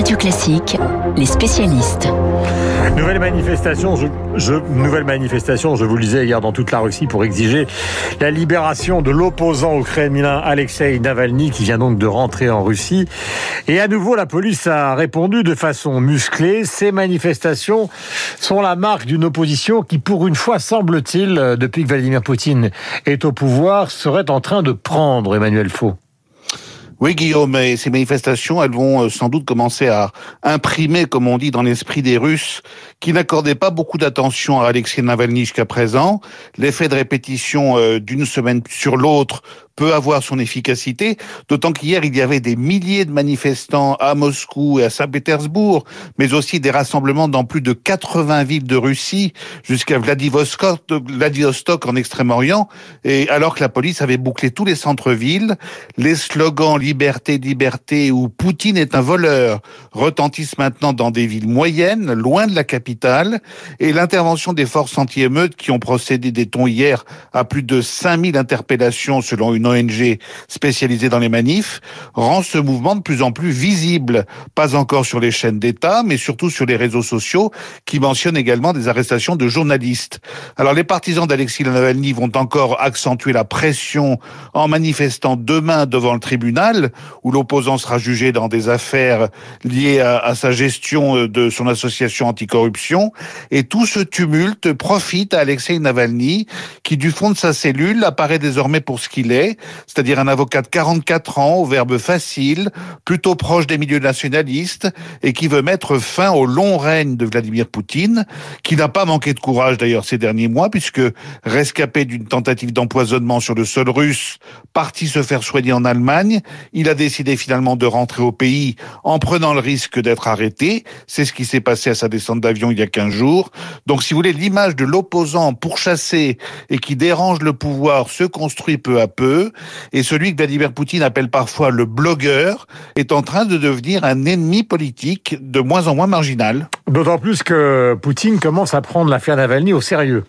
Radio Classique, les spécialistes. Nouvelle manifestation, je, nouvelle manifestation, je vous le disais hier dans toute la Russie pour exiger la libération de l'opposant au Kremlin Alexei Navalny qui vient donc de rentrer en Russie. Et à nouveau, la police a répondu de façon musclée. Ces manifestations sont la marque d'une opposition qui, pour une fois, semble-t-il, depuis que Vladimir Poutine est au pouvoir, serait en train de prendre Emmanuel Faux. Oui, Guillaume, et ces manifestations, elles vont euh, sans doute commencer à imprimer, comme on dit, dans l'esprit des Russes, qui n'accordaient pas beaucoup d'attention à Alexei Navalny jusqu'à présent. L'effet de répétition euh, d'une semaine sur l'autre peut avoir son efficacité, d'autant qu'hier, il y avait des milliers de manifestants à Moscou et à Saint-Pétersbourg, mais aussi des rassemblements dans plus de 80 villes de Russie, jusqu'à Vladivostok, en Extrême-Orient, et alors que la police avait bouclé tous les centres-villes, les slogans liberté, liberté ou Poutine est un voleur retentissent maintenant dans des villes moyennes, loin de la capitale, et l'intervention des forces anti-émeutes qui ont procédé des tons hier à plus de 5000 interpellations selon une ONG spécialisée dans les manifs, rend ce mouvement de plus en plus visible, pas encore sur les chaînes d'État, mais surtout sur les réseaux sociaux qui mentionnent également des arrestations de journalistes. Alors les partisans d'Alexis Navalny vont encore accentuer la pression en manifestant demain devant le tribunal, où l'opposant sera jugé dans des affaires liées à, à sa gestion de son association anticorruption. Et tout ce tumulte profite à Alexei Navalny, qui du fond de sa cellule apparaît désormais pour ce qu'il est, c'est-à-dire un avocat de 44 ans, au verbe facile, plutôt proche des milieux nationalistes, et qui veut mettre fin au long règne de Vladimir Poutine, qui n'a pas manqué de courage d'ailleurs ces derniers mois, puisque rescapé d'une tentative d'empoisonnement sur le sol russe, parti se faire soigner en Allemagne, il a décidé finalement de rentrer au pays en prenant le risque d'être arrêté. C'est ce qui s'est passé à sa descente d'avion il y a 15 jours. Donc si vous voulez, l'image de l'opposant pourchassé et qui dérange le pouvoir se construit peu à peu et celui que Vladimir Poutine appelle parfois le blogueur est en train de devenir un ennemi politique de moins en moins marginal. D'autant plus que Poutine commence à prendre l'affaire Navalny au sérieux.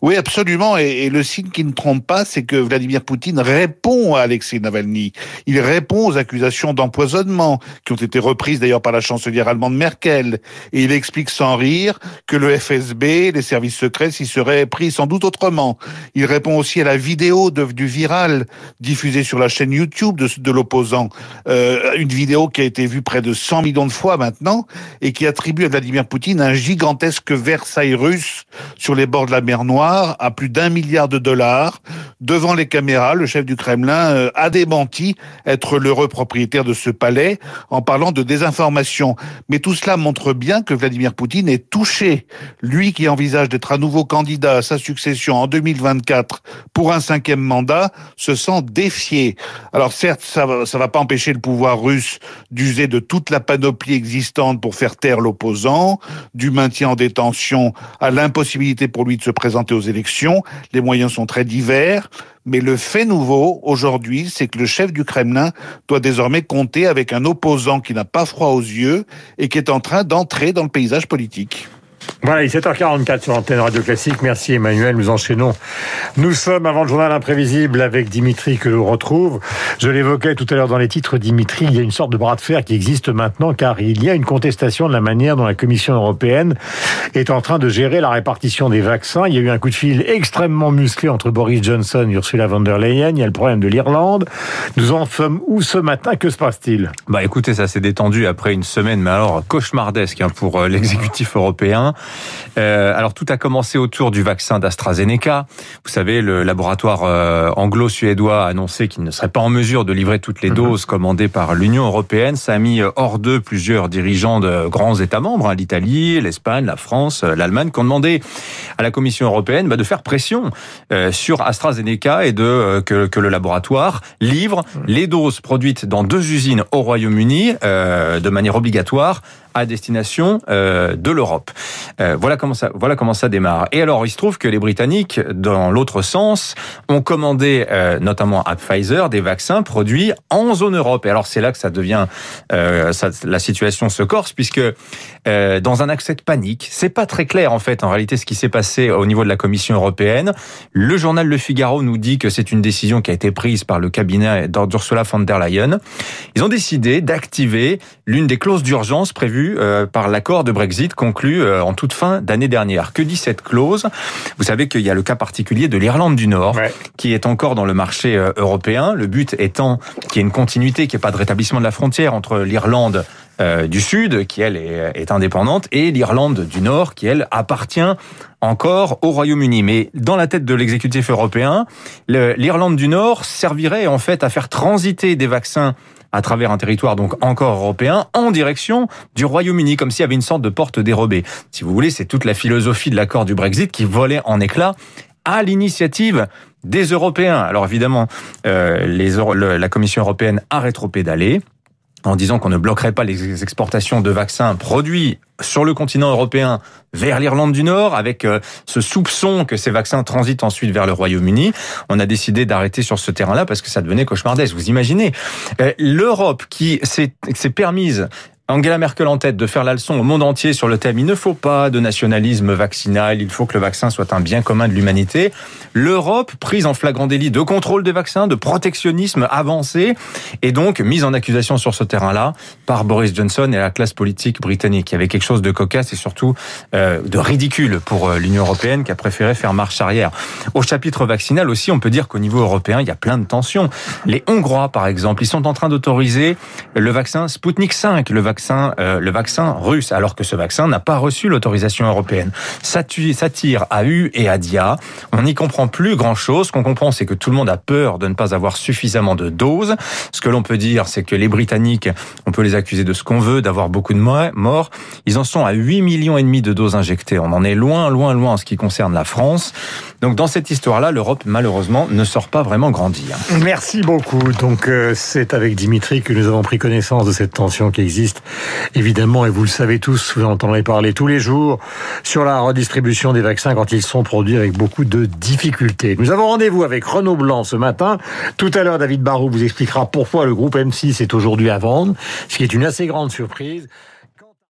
Oui, absolument. Et, le signe qui ne trompe pas, c'est que Vladimir Poutine répond à Alexei Navalny. Il répond aux accusations d'empoisonnement, qui ont été reprises d'ailleurs par la chancelière allemande Merkel. Et il explique sans rire que le FSB, les services secrets, s'y seraient pris sans doute autrement. Il répond aussi à la vidéo devenue virale, diffusée sur la chaîne YouTube de, de l'opposant. Euh, une vidéo qui a été vue près de 100 millions de fois maintenant, et qui attribue à Vladimir Poutine un gigantesque Versailles russe sur les bords de la mer Noire à plus d'un milliard de dollars. Devant les caméras, le chef du Kremlin euh, a démenti être l'heureux propriétaire de ce palais en parlant de désinformation. Mais tout cela montre bien que Vladimir Poutine est touché. Lui qui envisage d'être à nouveau candidat à sa succession en 2024 pour un cinquième mandat, se sent défié. Alors certes, ça ça va pas empêcher le pouvoir russe d'user de toute la panoplie existante pour faire taire l'opposant, du maintien en détention à l'impossibilité pour lui de se présenter aux élections. Les moyens sont très divers. Mais le fait nouveau aujourd'hui, c'est que le chef du Kremlin doit désormais compter avec un opposant qui n'a pas froid aux yeux et qui est en train d'entrer dans le paysage politique. Voilà, il est 7h44 sur l'antenne Radio Classique. Merci Emmanuel, nous enchaînons. Nous sommes avant le journal imprévisible avec Dimitri que l'on retrouve. Je l'évoquais tout à l'heure dans les titres, Dimitri, il y a une sorte de bras de fer qui existe maintenant car il y a une contestation de la manière dont la Commission européenne est en train de gérer la répartition des vaccins. Il y a eu un coup de fil extrêmement musclé entre Boris Johnson et Ursula von der Leyen. Il y a le problème de l'Irlande. Nous en sommes où ce matin? Que se passe-t-il? Bah écoutez, ça s'est détendu après une semaine, mais alors cauchemardesque hein, pour euh, l'exécutif européen. Euh, alors tout a commencé autour du vaccin d'AstraZeneca. Vous savez, le laboratoire euh, anglo-suédois a annoncé qu'il ne serait pas en mesure de livrer toutes les mhm. doses commandées par l'Union européenne. Ça a mis hors d'eux plusieurs dirigeants de grands États membres, hein, l'Italie, l'Espagne, la France, euh, l'Allemagne, qui ont demandé à la Commission européenne bah, de faire pression sur AstraZeneca et de que, que, le laboratoire livre mhm. les doses produites dans deux usines au Royaume-Uni de manière obligatoire à destination euh, de l'Europe. Euh, voilà comment ça, voilà comment ça démarre. Et alors, il se trouve que les Britanniques, dans l'autre sens, ont commandé, euh, notamment à Pfizer, des vaccins produits en zone Europe. Et alors, c'est là que ça devient, la situation se corse, puisque dans un accès de panique, c'est pas très clair en fait, en réalité, ce qui s'est passé au niveau de la Commission européenne. Le journal Le Figaro nous dit que c'est une décision qui a été prise par le cabinet d'Ursula von der Leyen. Ils ont décidé d'activer l'une des clauses d'urgence prévues euh, par l'accord de Brexit conclu euh, en toute fin d'année dernière. Que dit cette clause? Vous savez qu'il y a le cas particulier de l'Irlande du Nord, qui est encore dans le marché euh, européen. Le but étant qu'il y ait une continuité, qu'il n'y ait pas de rétablissement de la frontière entre l'Irlande du Sud, qui elle est, est indépendante, et l'Irlande du Nord, qui elle appartient encore au Royaume-Uni. Mais dans la tête de l'exécutif européen, l'Irlande du Nord servirait en fait à faire transiter des vaccins à travers un territoire donc encore européen en direction du Royaume-Uni, comme s'il y avait une sorte de porte dérobée. Si vous voulez, c'est toute la philosophie de l'accord du Brexit qui volait en éclats à l'initiative des Européens. Alors évidemment, euh, les, la Commission européenne a rétropédalé en disant qu'on ne bloquerait pas les exportations de vaccins produits sur le continent européen vers l'Irlande du Nord, avec euh, ce soupçon que ces vaccins transitent ensuite vers le Royaume-Uni. On a décidé d'arrêter sur ce terrain-là parce que ça devenait cauchemardesque. Vous imaginez euh, l'Europe qui s'est permise Angela Merkel en tête de faire la leçon au monde entier sur le thème il ne faut pas de nationalisme vaccinal, il faut que le vaccin soit un bien commun de l'humanité. L'Europe prise en flagrant délit de contrôle des vaccins, de protectionnisme avancé et donc mise en accusation sur ce terrain-là par Boris Johnson et la classe politique britannique. Il y avait quelque chose de cocasse et surtout euh, de ridicule pour euh, l'Union européenne qui a préféré faire marche arrière. Au chapitre vaccinal aussi, on peut dire qu'au niveau européen, il y a plein de tensions. Les Hongrois, par exemple, ils sont en train d'autoriser le vaccin Sputnik 5, le vaccin euh, le vaccin russe, alors que ce vaccin n'a pas reçu l'autorisation européenne. Ça, tire à U et à Dia. On n'y comprend plus grand-chose. Ce qu'on comprend, c'est que tout le monde a peur de ne pas avoir suffisamment de doses. Ce que l'on peut dire, c'est que les Britanniques, on peut les accuser de ce qu'on veut, d'avoir beaucoup de morts. Ils en sont à 8 millions et demi de doses injectées. On en est loin, loin, loin en ce qui concerne la France. Donc dans cette histoire-là, l'Europe, malheureusement, ne sort pas vraiment grandir. Merci beaucoup. Donc euh, c'est avec Dimitri que nous avons pris connaissance de cette tension qui existe évidemment, et vous le savez tous, vous en entendrez parler tous les jours, sur la redistribution des vaccins quand ils sont produits avec beaucoup de difficultés. Nous avons rendez-vous avec Renaud Blanc ce matin. Tout à l'heure, David Barrault vous expliquera pourquoi le groupe M6 est aujourd'hui à vendre, ce qui est une assez grande surprise.